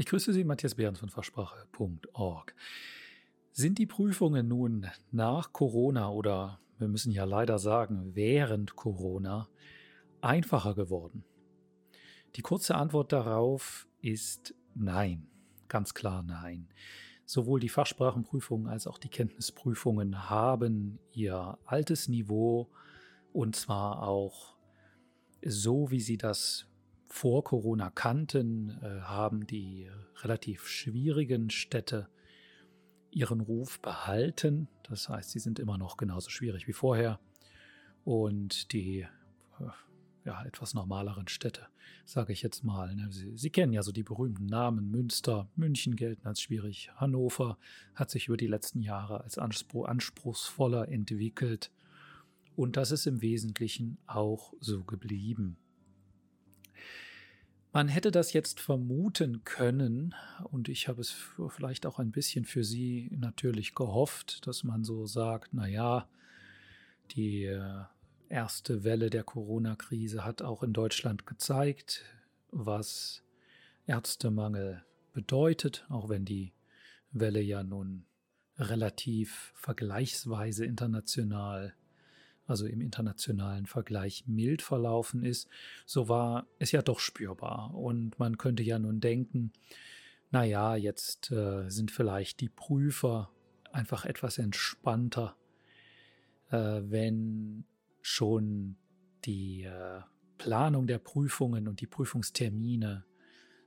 Ich grüße Sie, Matthias Behrens von Versprache.org. Sind die Prüfungen nun nach Corona oder wir müssen ja leider sagen während Corona einfacher geworden? Die kurze Antwort darauf ist nein, ganz klar nein. Sowohl die Fachsprachenprüfungen als auch die Kenntnisprüfungen haben ihr altes Niveau und zwar auch so, wie sie das vor Corona kannten, äh, haben die relativ schwierigen Städte ihren Ruf behalten. Das heißt, sie sind immer noch genauso schwierig wie vorher. Und die äh, ja, etwas normaleren Städte, sage ich jetzt mal. Ne? Sie, Sie, kennen ja so die berühmten Namen. Münster, München gelten als schwierig. Hannover hat sich über die letzten Jahre als anspruch, anspruchsvoller entwickelt. Und das ist im Wesentlichen auch so geblieben. Man hätte das jetzt vermuten können, und ich habe es vielleicht auch ein bisschen für Sie natürlich gehofft, dass man so sagt, na ja, die äh, erste Welle der Corona-Krise hat auch in Deutschland gezeigt, was Ärztemangel bedeutet, auch wenn die Welle ja nun relativ vergleichsweise international also im internationalen Vergleich mild verlaufen ist, so war es ja doch spürbar. Und man könnte ja nun denken, naja, jetzt äh, sind vielleicht die Prüfer einfach etwas entspannter, äh, wenn schon die äh, Planung der Prüfungen und die Prüfungstermine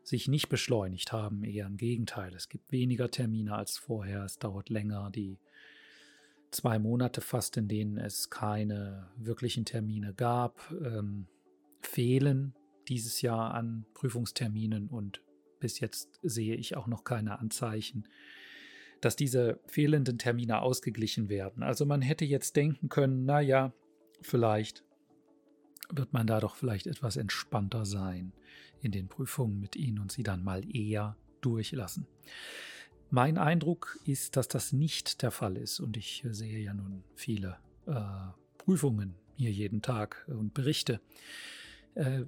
sich nicht beschleunigt haben, eher im Gegenteil. Es gibt weniger Termine als vorher, es dauert länger, die zwei Monate fast, in denen es keine wirklichen Termine gab, ähm, fehlen dieses Jahr an Prüfungsterminen und bis jetzt sehe ich auch noch keine Anzeichen, dass diese fehlenden Termine ausgeglichen werden. Also man hätte jetzt denken können, naja, vielleicht wird man da doch vielleicht etwas entspannter sein in den Prüfungen mit ihnen und sie dann mal eher durchlassen. Mein Eindruck ist, dass das nicht der Fall ist und ich sehe ja nun viele äh, Prüfungen hier jeden Tag und Berichte. Äh,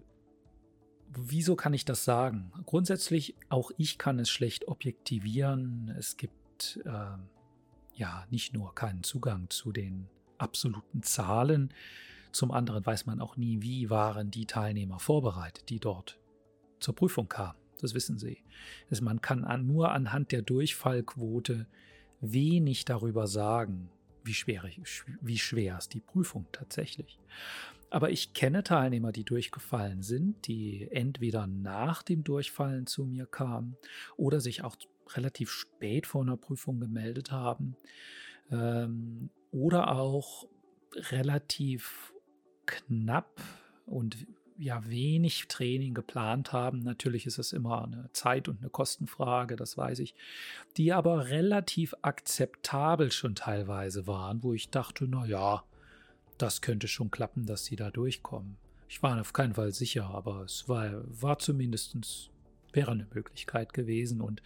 wieso kann ich das sagen? Grundsätzlich, auch ich kann es schlecht objektivieren. Es gibt äh, ja nicht nur keinen Zugang zu den absoluten Zahlen, zum anderen weiß man auch nie, wie waren die Teilnehmer vorbereitet, die dort zur Prüfung kamen. Das wissen Sie. Also man kann an, nur anhand der Durchfallquote wenig darüber sagen, wie schwer, wie schwer ist die Prüfung tatsächlich. Aber ich kenne Teilnehmer, die durchgefallen sind, die entweder nach dem Durchfallen zu mir kamen oder sich auch relativ spät vor einer Prüfung gemeldet haben ähm, oder auch relativ knapp und ja wenig Training geplant haben. Natürlich ist es immer eine Zeit- und eine Kostenfrage, das weiß ich, die aber relativ akzeptabel schon teilweise waren, wo ich dachte, na ja, das könnte schon klappen, dass sie da durchkommen. Ich war auf keinen Fall sicher, aber es war, war zumindest wäre eine Möglichkeit gewesen und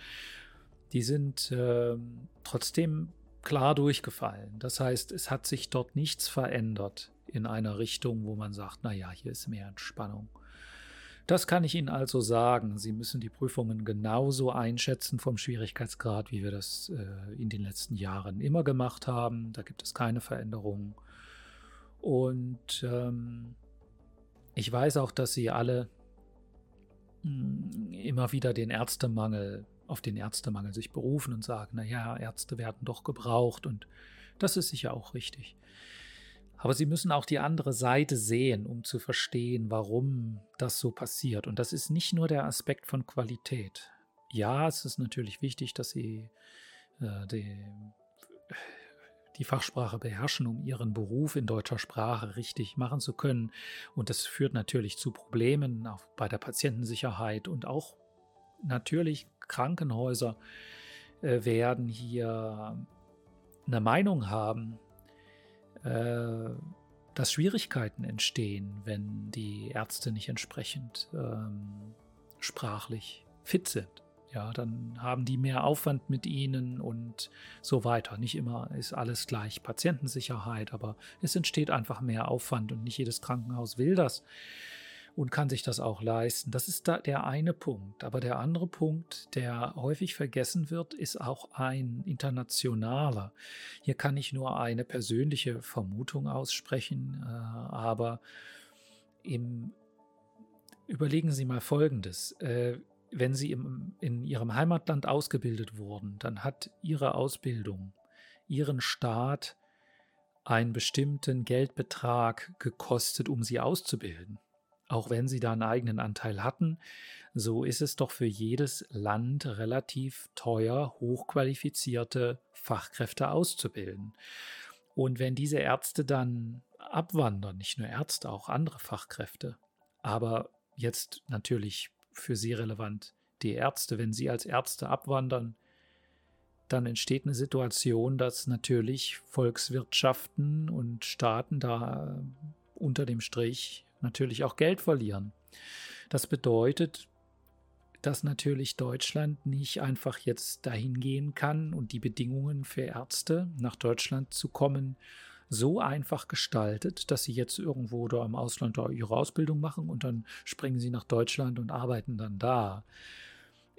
die sind äh, trotzdem klar durchgefallen. Das heißt, es hat sich dort nichts verändert in einer Richtung, wo man sagt, naja, hier ist mehr Entspannung. Das kann ich Ihnen also sagen. Sie müssen die Prüfungen genauso einschätzen vom Schwierigkeitsgrad, wie wir das äh, in den letzten Jahren immer gemacht haben. Da gibt es keine Veränderungen. Und ähm, ich weiß auch, dass Sie alle hm, immer wieder den Ärztemangel auf den Ärztemangel sich berufen und sagen, naja, Ärzte werden doch gebraucht und das ist sicher auch richtig. Aber sie müssen auch die andere Seite sehen, um zu verstehen, warum das so passiert. Und das ist nicht nur der Aspekt von Qualität. Ja, es ist natürlich wichtig, dass sie äh, die, die Fachsprache beherrschen, um ihren Beruf in deutscher Sprache richtig machen zu können. Und das führt natürlich zu Problemen auch bei der Patientensicherheit und auch natürlich Krankenhäuser äh, werden hier eine Meinung haben, äh, dass Schwierigkeiten entstehen, wenn die Ärzte nicht entsprechend ähm, sprachlich fit sind. Ja, dann haben die mehr Aufwand mit ihnen und so weiter. Nicht immer ist alles gleich Patientensicherheit, aber es entsteht einfach mehr Aufwand und nicht jedes Krankenhaus will das. Und kann sich das auch leisten. Das ist da der eine Punkt. Aber der andere Punkt, der häufig vergessen wird, ist auch ein internationaler. Hier kann ich nur eine persönliche Vermutung aussprechen, äh, aber im, überlegen Sie mal Folgendes. Äh, wenn Sie im, in Ihrem Heimatland ausgebildet wurden, dann hat Ihre Ausbildung Ihren Staat einen bestimmten Geldbetrag gekostet, um Sie auszubilden. Auch wenn Sie da einen eigenen Anteil hatten, so ist es doch für jedes Land relativ teuer, hochqualifizierte Fachkräfte auszubilden. Und wenn diese Ärzte dann abwandern, nicht nur Ärzte, auch andere Fachkräfte, aber jetzt natürlich für Sie relevant die Ärzte, wenn Sie als Ärzte abwandern, dann entsteht eine Situation, dass natürlich Volkswirtschaften und Staaten da unter dem Strich natürlich auch Geld verlieren. Das bedeutet, dass natürlich Deutschland nicht einfach jetzt dahin gehen kann und die Bedingungen für Ärzte nach Deutschland zu kommen so einfach gestaltet, dass sie jetzt irgendwo da im Ausland da ihre Ausbildung machen und dann springen sie nach Deutschland und arbeiten dann da.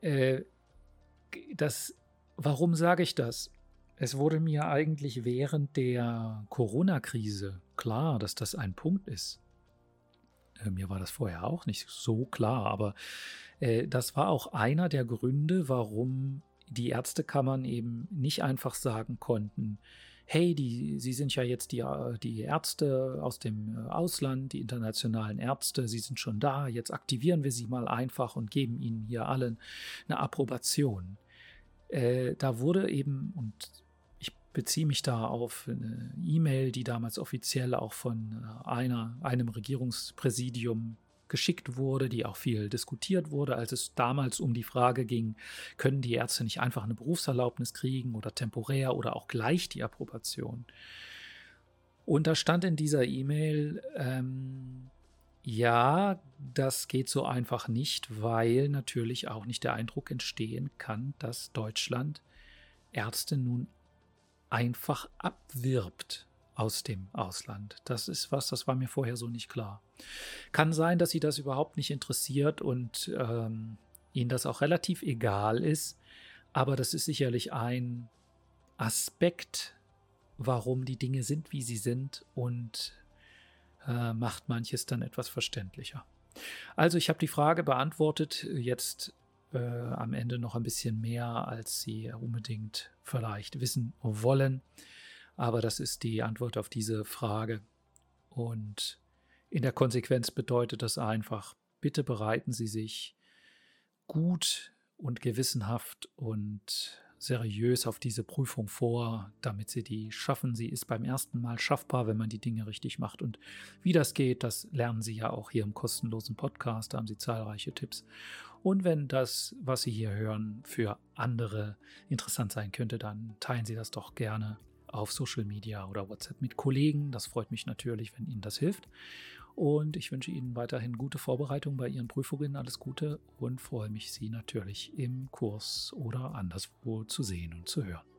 Äh, das, warum sage ich das? Es wurde mir eigentlich während der Corona-Krise klar, dass das ein Punkt ist. Äh, mir war das vorher auch nicht so klar, aber äh, das war auch einer der Gründe, warum die Ärztekammern eben nicht einfach sagen konnten, hey, die, Sie sind ja jetzt die, die Ärzte aus dem äh, Ausland, die internationalen Ärzte, Sie sind schon da, jetzt aktivieren wir Sie mal einfach und geben Ihnen hier allen eine Approbation. Äh, da wurde eben, und beziehe mich da auf eine E-Mail, die damals offiziell auch von äh, einer, einem Regierungspräsidium geschickt wurde, die auch viel diskutiert wurde, als es damals um die Frage ging, können die Ärzte nicht einfach eine Berufserlaubnis kriegen oder temporär oder auch gleich die Approbation. Und da stand in dieser E-Mail, ähm, ja, das geht so einfach nicht, weil natürlich auch nicht der Eindruck entstehen kann, dass Deutschland Ärzte nun einfach abwirbt aus dem Ausland. Das ist was, das war mir vorher so nicht klar. Kann sein, dass sie das überhaupt nicht interessiert und ähm, ihnen das auch relativ egal ist, aber das ist sicherlich ein Aspekt, warum die Dinge sind, wie sie sind und äh, macht manches dann etwas verständlicher. Also ich habe die Frage beantwortet, jetzt äh, am Ende noch ein bisschen mehr, als Sie unbedingt vielleicht wissen wollen. Aber das ist die Antwort auf diese Frage. Und in der Konsequenz bedeutet das einfach, bitte bereiten Sie sich gut und gewissenhaft und seriös auf diese Prüfung vor, damit Sie die schaffen. Sie ist beim ersten Mal schaffbar, wenn man die Dinge richtig macht. Und wie das geht, das lernen Sie ja auch hier im kostenlosen Podcast. Da haben Sie zahlreiche Tipps. Und wenn das, was Sie hier hören, für andere interessant sein könnte, dann teilen Sie das doch gerne auf Social Media oder WhatsApp mit Kollegen. Das freut mich natürlich, wenn Ihnen das hilft. Und ich wünsche Ihnen weiterhin gute Vorbereitung bei Ihren Prüfungen, alles Gute und freue mich, Sie natürlich im Kurs oder anderswo zu sehen und zu hören.